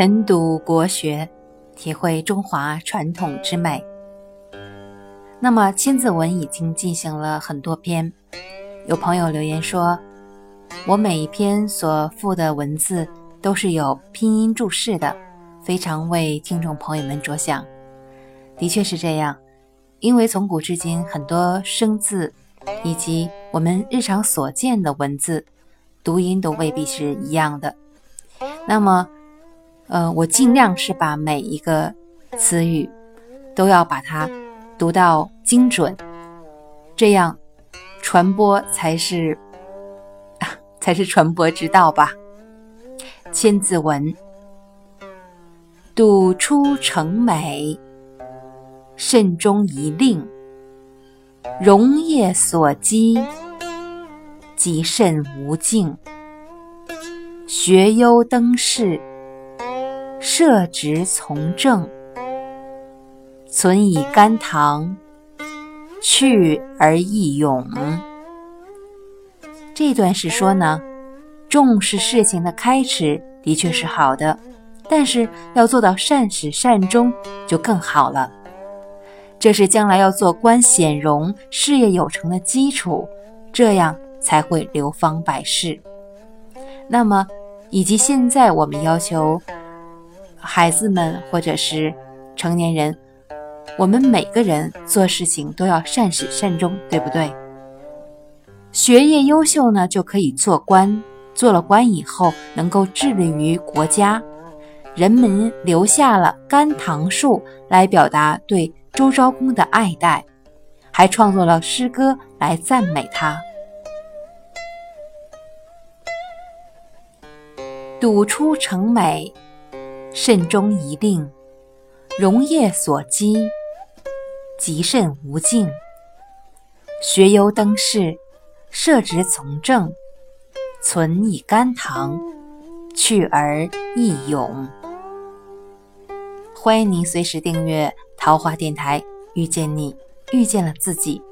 晨读国学，体会中华传统之美。那么《千字文》已经进行了很多篇，有朋友留言说，我每一篇所附的文字都是有拼音注释的，非常为听众朋友们着想。的确是这样，因为从古至今，很多生字以及我们日常所见的文字，读音都未必是一样的。那么，呃，我尽量是把每一个词语都要把它读到精准，这样传播才是 才是传播之道吧。千字文：笃出成美，慎终遗令，容业所积，极甚无尽。学优登仕。设职从政，存以甘棠，去而益勇。这段是说呢，重视事情的开始的确是好的，但是要做到善始善终就更好了。这是将来要做官显荣、事业有成的基础，这样才会流芳百世。那么，以及现在我们要求。孩子们或者是成年人，我们每个人做事情都要善始善终，对不对？学业优秀呢，就可以做官，做了官以后能够致力于国家。人们留下了甘棠树来表达对周昭公的爱戴，还创作了诗歌来赞美他。笃出成美。慎终遗令，容业所积，极甚无尽。学优登仕，设职从政，存以甘棠，去而益勇。欢迎您随时订阅桃花电台，遇见你，遇见了自己。